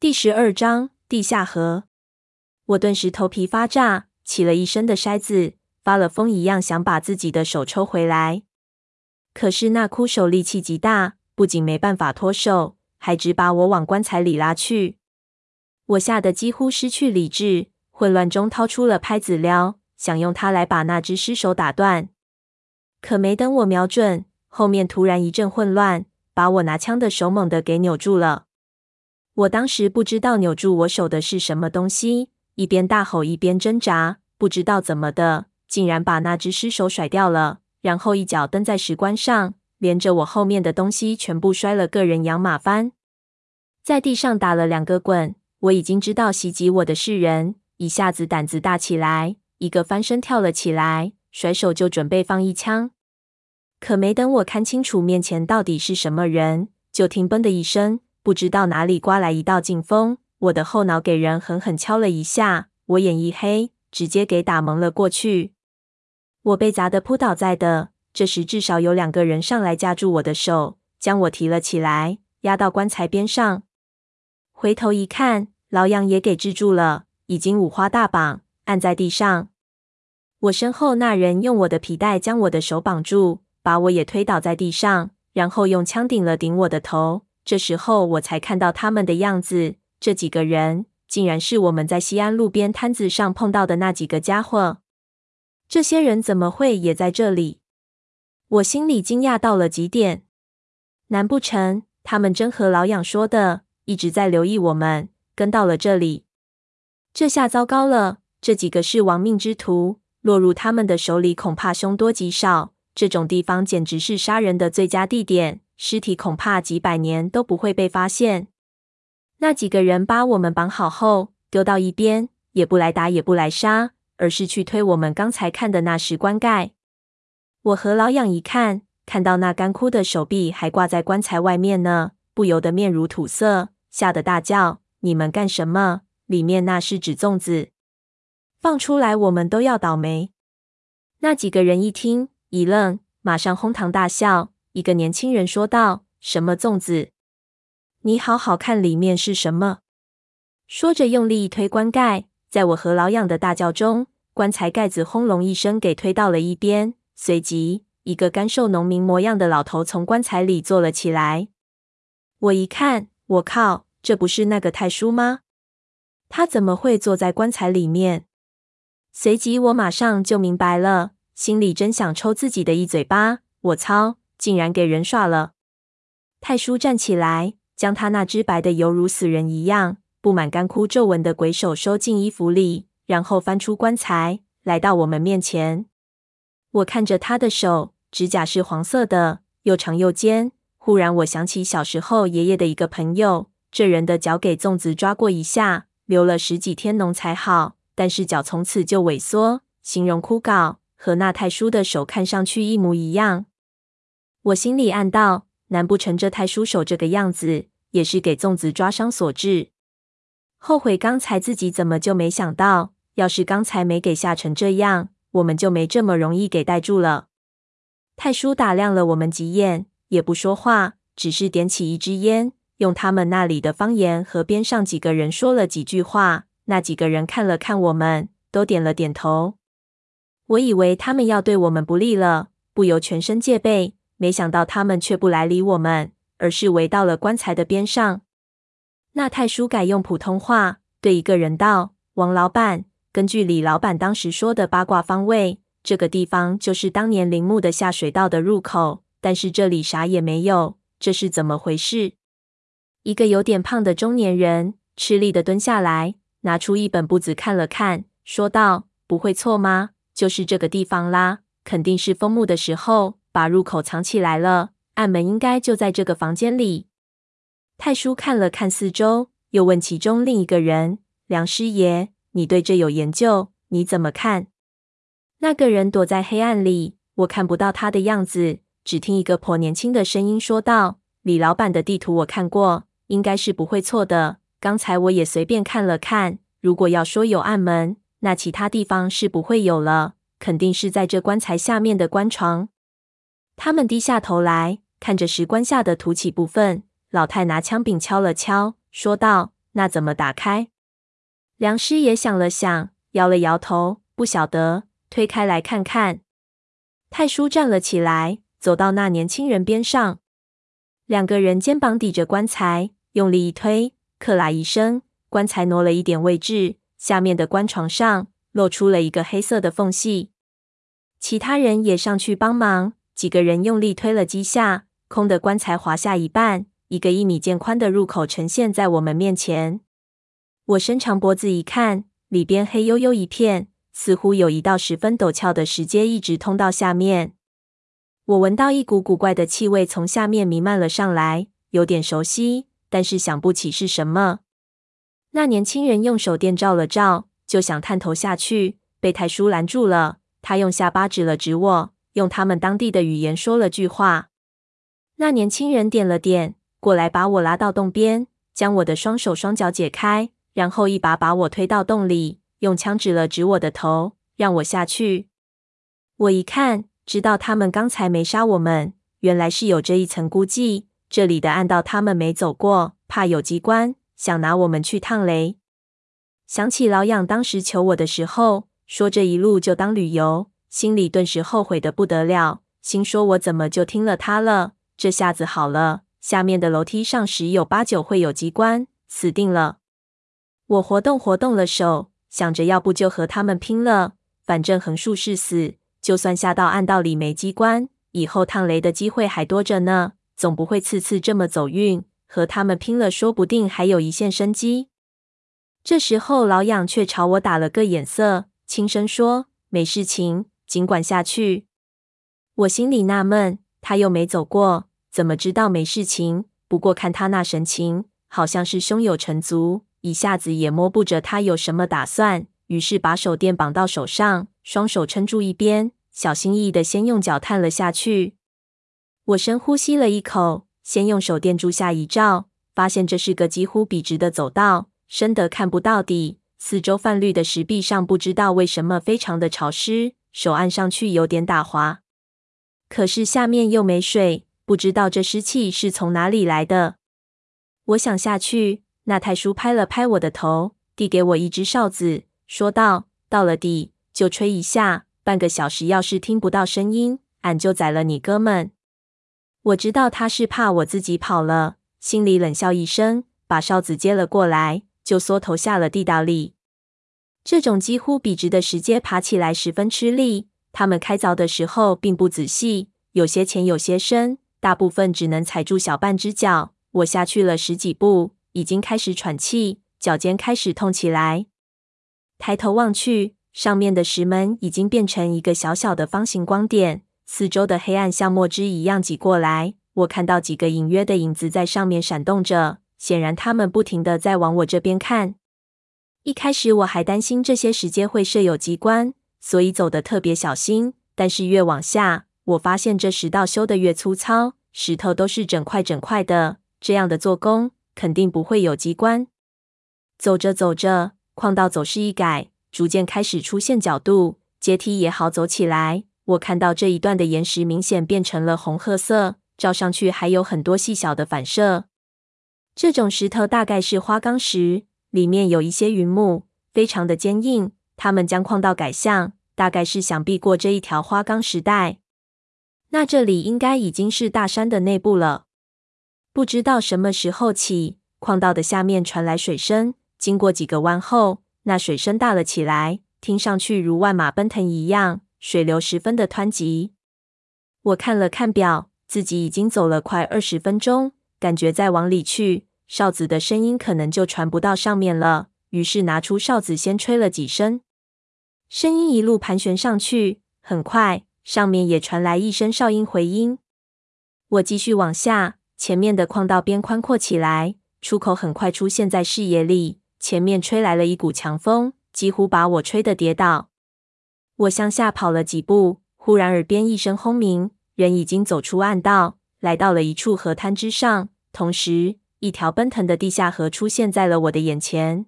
第十二章地下河。我顿时头皮发炸，起了一身的筛子，发了疯一样想把自己的手抽回来。可是那枯手力气极大，不仅没办法脱手，还直把我往棺材里拉去。我吓得几乎失去理智，混乱中掏出了拍子镣，想用它来把那只尸首打断。可没等我瞄准，后面突然一阵混乱，把我拿枪的手猛地给扭住了。我当时不知道扭住我手的是什么东西，一边大吼一边挣扎，不知道怎么的，竟然把那只尸首甩掉了，然后一脚蹬在石棺上，连着我后面的东西全部摔了个人仰马翻，在地上打了两个滚。我已经知道袭击我的是人，一下子胆子大起来，一个翻身跳了起来，甩手就准备放一枪。可没等我看清楚面前到底是什么人，就听“嘣”的一声。不知道哪里刮来一道劲风，我的后脑给人狠狠敲了一下，我眼一黑，直接给打蒙了过去。我被砸得扑倒在的，这时至少有两个人上来架住我的手，将我提了起来，压到棺材边上。回头一看，老杨也给制住了，已经五花大绑，按在地上。我身后那人用我的皮带将我的手绑住，把我也推倒在地上，然后用枪顶了顶我的头。这时候我才看到他们的样子，这几个人竟然是我们在西安路边摊子上碰到的那几个家伙。这些人怎么会也在这里？我心里惊讶到了极点。难不成他们真和老杨说的，一直在留意我们，跟到了这里？这下糟糕了，这几个是亡命之徒，落入他们的手里，恐怕凶多吉少。这种地方简直是杀人的最佳地点。尸体恐怕几百年都不会被发现。那几个人把我们绑好后丢到一边，也不来打，也不来杀，而是去推我们刚才看的那石棺盖。我和老痒一看，看到那干枯的手臂还挂在棺材外面呢，不由得面如土色，吓得大叫：“你们干什么？里面那是纸粽子，放出来我们都要倒霉！”那几个人一听一愣，马上哄堂大笑。一个年轻人说道：“什么粽子？你好好看里面是什么？”说着，用力一推棺盖，在我和老痒的大叫中，棺材盖子轰隆一声给推到了一边。随即，一个干瘦农民模样的老头从棺材里坐了起来。我一看，我靠，这不是那个太叔吗？他怎么会坐在棺材里面？随即，我马上就明白了，心里真想抽自己的一嘴巴。我操！竟然给人耍了！太叔站起来，将他那只白的犹如死人一样、布满干枯皱纹的鬼手收进衣服里，然后翻出棺材，来到我们面前。我看着他的手，指甲是黄色的，又长又尖。忽然，我想起小时候爷爷的一个朋友，这人的脚给粽子抓过一下，留了十几天脓才好，但是脚从此就萎缩，形容枯槁，和那太叔的手看上去一模一样。我心里暗道：难不成这太叔手这个样子，也是给粽子抓伤所致？后悔刚才自己怎么就没想到，要是刚才没给吓成这样，我们就没这么容易给带住了。太叔打量了我们几眼，也不说话，只是点起一支烟，用他们那里的方言和边上几个人说了几句话。那几个人看了看我们，都点了点头。我以为他们要对我们不利了，不由全身戒备。没想到他们却不来理我们，而是围到了棺材的边上。那太叔改用普通话对一个人道：“王老板，根据李老板当时说的八卦方位，这个地方就是当年陵墓的下水道的入口，但是这里啥也没有，这是怎么回事？”一个有点胖的中年人吃力地蹲下来，拿出一本簿子看了看，说道：“不会错吗？就是这个地方啦，肯定是封墓的时候。”把入口藏起来了，暗门应该就在这个房间里。太叔看了看四周，又问其中另一个人：“梁师爷，你对这有研究？你怎么看？”那个人躲在黑暗里，我看不到他的样子，只听一个颇年轻的声音说道：“李老板的地图我看过，应该是不会错的。刚才我也随便看了看，如果要说有暗门，那其他地方是不会有了，肯定是在这棺材下面的棺床。”他们低下头来看着石棺下的凸起部分，老太拿枪柄敲了敲，说道：“那怎么打开？梁师爷想了想，摇了摇头，不晓得。推开来看看。太叔站了起来，走到那年轻人边上，两个人肩膀抵着棺材，用力一推，克拉一声，棺材挪了一点位置，下面的棺床上露出了一个黑色的缝隙。其他人也上去帮忙，几个人用力推了几下，空的棺材滑下一半，一个一米见宽的入口呈现在我们面前。我伸长脖子一看，里边黑黝黝一片，似乎有一道十分陡峭的石阶一直通到下面。我闻到一股古怪的气味从下面弥漫了上来，有点熟悉，但是想不起是什么。那年轻人用手电照了照，就想探头下去，被太叔拦住了。他用下巴指了指我，用他们当地的语言说了句话。那年轻人点了点，过来把我拉到洞边，将我的双手双脚解开，然后一把把我推到洞里，用枪指了指我的头，让我下去。我一看，知道他们刚才没杀我们，原来是有这一层估计。这里的暗道他们没走过，怕有机关，想拿我们去趟雷。想起老痒当时求我的时候。说这一路就当旅游，心里顿时后悔的不得了。心说我怎么就听了他了？这下子好了，下面的楼梯上十有八九会有机关，死定了。我活动活动了手，想着要不就和他们拼了，反正横竖是死。就算下到暗道里没机关，以后烫雷的机会还多着呢，总不会次次这么走运。和他们拼了，说不定还有一线生机。这时候老痒却朝我打了个眼色。轻声说：“没事情，尽管下去。”我心里纳闷，他又没走过，怎么知道没事情？不过看他那神情，好像是胸有成竹，一下子也摸不着他有什么打算。于是把手电绑到手上，双手撑住一边，小心翼翼的先用脚探了下去。我深呼吸了一口，先用手电柱下一照，发现这是个几乎笔直的走道，深得看不到底。四周泛绿的石壁上，不知道为什么非常的潮湿，手按上去有点打滑。可是下面又没水，不知道这湿气是从哪里来的。我想下去，那太叔拍了拍我的头，递给我一支哨子，说道：“到了底就吹一下，半个小时要是听不到声音，俺就宰了你哥们。”我知道他是怕我自己跑了，心里冷笑一声，把哨子接了过来。就缩头下了地道里。这种几乎笔直的石阶，爬起来十分吃力。他们开凿的时候并不仔细，有些浅，有些深，大部分只能踩住小半只脚。我下去了十几步，已经开始喘气，脚尖开始痛起来。抬头望去，上面的石门已经变成一个小小的方形光点，四周的黑暗像墨汁一样挤过来。我看到几个隐约的影子在上面闪动着。显然，他们不停地在往我这边看。一开始我还担心这些石阶会设有机关，所以走得特别小心。但是越往下，我发现这石道修得越粗糙，石头都是整块整块的，这样的做工肯定不会有机关。走着走着，矿道走势一改，逐渐开始出现角度，阶梯也好走起来。我看到这一段的岩石明显变成了红褐色，照上去还有很多细小的反射。这种石头大概是花岗石，里面有一些云母，非常的坚硬。他们将矿道改向，大概是想避过这一条花岗石带。那这里应该已经是大山的内部了。不知道什么时候起，矿道的下面传来水声。经过几个弯后，那水声大了起来，听上去如万马奔腾一样，水流十分的湍急。我看了看表，自己已经走了快二十分钟，感觉再往里去。哨子的声音可能就传不到上面了，于是拿出哨子先吹了几声，声音一路盘旋上去，很快上面也传来一声哨音回音。我继续往下，前面的矿道边宽阔起来，出口很快出现在视野里。前面吹来了一股强风，几乎把我吹得跌倒。我向下跑了几步，忽然耳边一声轰鸣，人已经走出暗道，来到了一处河滩之上，同时。一条奔腾的地下河出现在了我的眼前。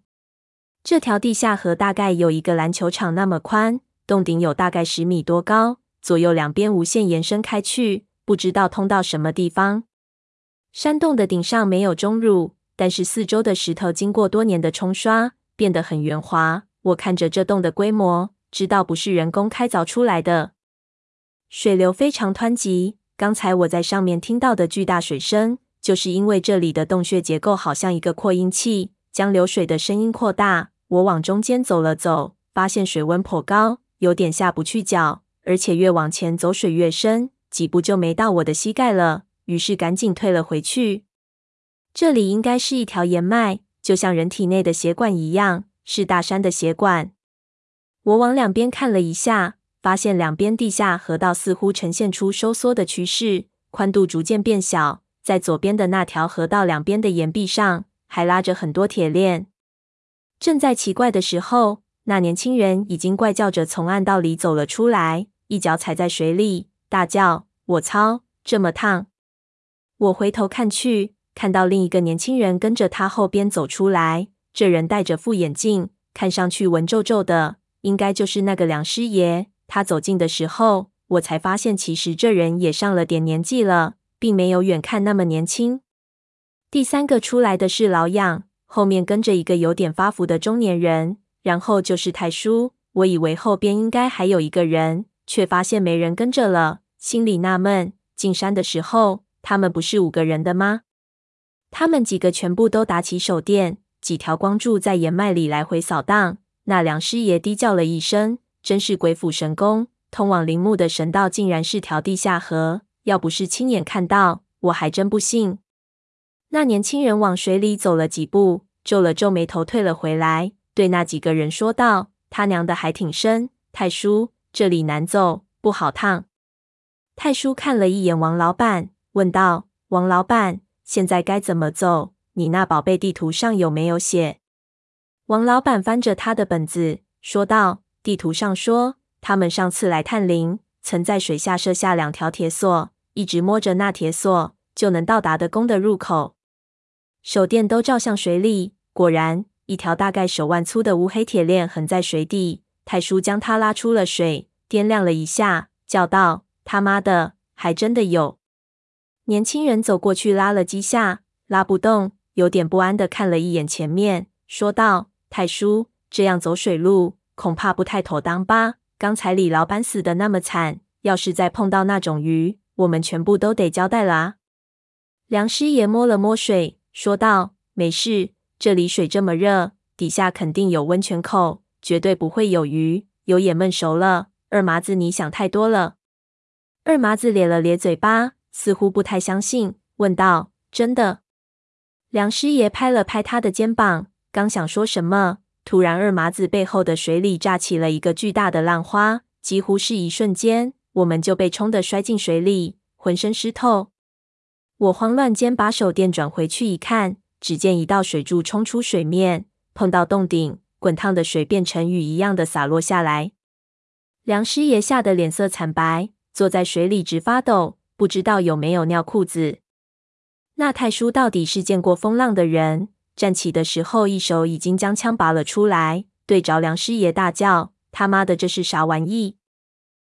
这条地下河大概有一个篮球场那么宽，洞顶有大概十米多高，左右两边无限延伸开去，不知道通到什么地方。山洞的顶上没有钟乳，但是四周的石头经过多年的冲刷，变得很圆滑。我看着这洞的规模，知道不是人工开凿出来的。水流非常湍急，刚才我在上面听到的巨大水声，就是因为这里的洞穴结构好像一个扩音器，将流水的声音扩大。我往中间走了走，发现水温颇高，有点下不去脚，而且越往前走水越深，几步就没到我的膝盖了。于是赶紧退了回去。这里应该是一条岩脉，就像人体内的血管一样，是大山的血管。我往两边看了一下，发现两边地下河道似乎呈现出收缩的趋势，宽度逐渐变小。在左边的那条河道两边的岩壁上，还拉着很多铁链。正在奇怪的时候，那年轻人已经怪叫着从暗道里走了出来，一脚踩在水里，大叫：“我操，这么烫！”我回头看去，看到另一个年轻人跟着他后边走出来。这人戴着副眼镜，看上去文皱皱的，应该就是那个梁师爷。他走近的时候，我才发现其实这人也上了点年纪了，并没有远看那么年轻。第三个出来的是老样，后面跟着一个有点发福的中年人，然后就是太叔。我以为后边应该还有一个人，却发现没人跟着了，心里纳闷：进山的时候，他们不是五个人的吗？他们几个全部都打起手电，几条光柱在岩脉里来回扫荡。那梁师爷低叫了一声：“真是鬼斧神工！通往陵墓的神道竟然是条地下河，要不是亲眼看到，我还真不信。”那年轻人往水里走了几步，皱了皱眉头，退了回来，对那几个人说道：“他娘的还挺深，太叔，这里难走，不好烫。”太叔看了一眼王老板。问道：“王老板，现在该怎么走？你那宝贝地图上有没有写？”王老板翻着他的本子说道：“地图上说，他们上次来探灵，曾在水下设下两条铁索，一直摸着那铁索，就能到达的宫的入口。手电都照向水里，果然，一条大概手腕粗的乌黑铁链横在水底。太叔将它拉出了水，掂量了一下，叫道：‘他妈的，还真的有！’”年轻人走过去拉了几下，拉不动，有点不安地看了一眼前面，说道：“太叔，这样走水路恐怕不太妥当吧？刚才李老板死的那么惨，要是再碰到那种鱼，我们全部都得交代啦。”梁师爷摸了摸水，说道：“没事，这里水这么热，底下肯定有温泉口，绝对不会有鱼，油也焖熟了。二麻子，你想太多了。”二麻子咧了咧嘴巴。似乎不太相信，问道：“真的？”梁师爷拍了拍他的肩膀，刚想说什么，突然二麻子背后的水里炸起了一个巨大的浪花，几乎是一瞬间，我们就被冲得摔进水里，浑身湿透。我慌乱间把手电转回去一看，只见一道水柱冲出水面，碰到洞顶，滚烫的水变成雨一样的洒落下来。梁师爷吓得脸色惨白，坐在水里直发抖。不知道有没有尿裤子？那太叔到底是见过风浪的人，站起的时候，一手已经将枪拔了出来，对着梁师爷大叫：“他妈的，这是啥玩意？”